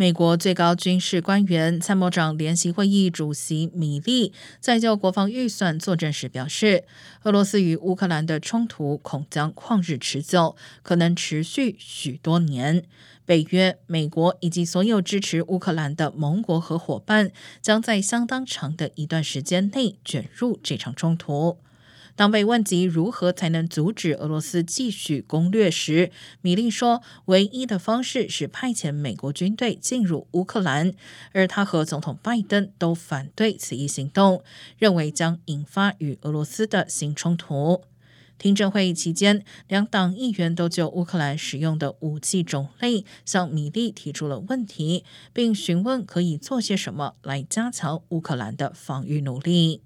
美国最高军事官员、参谋长联席会议主席米利在就国防预算作证时表示，俄罗斯与乌克兰的冲突恐将旷日持久，可能持续许多年。北约、美国以及所有支持乌克兰的盟国和伙伴将在相当长的一段时间内卷入这场冲突。当被问及如何才能阻止俄罗斯继续攻略时，米利说：“唯一的方式是派遣美国军队进入乌克兰，而他和总统拜登都反对此一行动，认为将引发与俄罗斯的新冲突。”听证会议期间，两党议员都就乌克兰使用的武器种类向米利提出了问题，并询问可以做些什么来加强乌克兰的防御努力。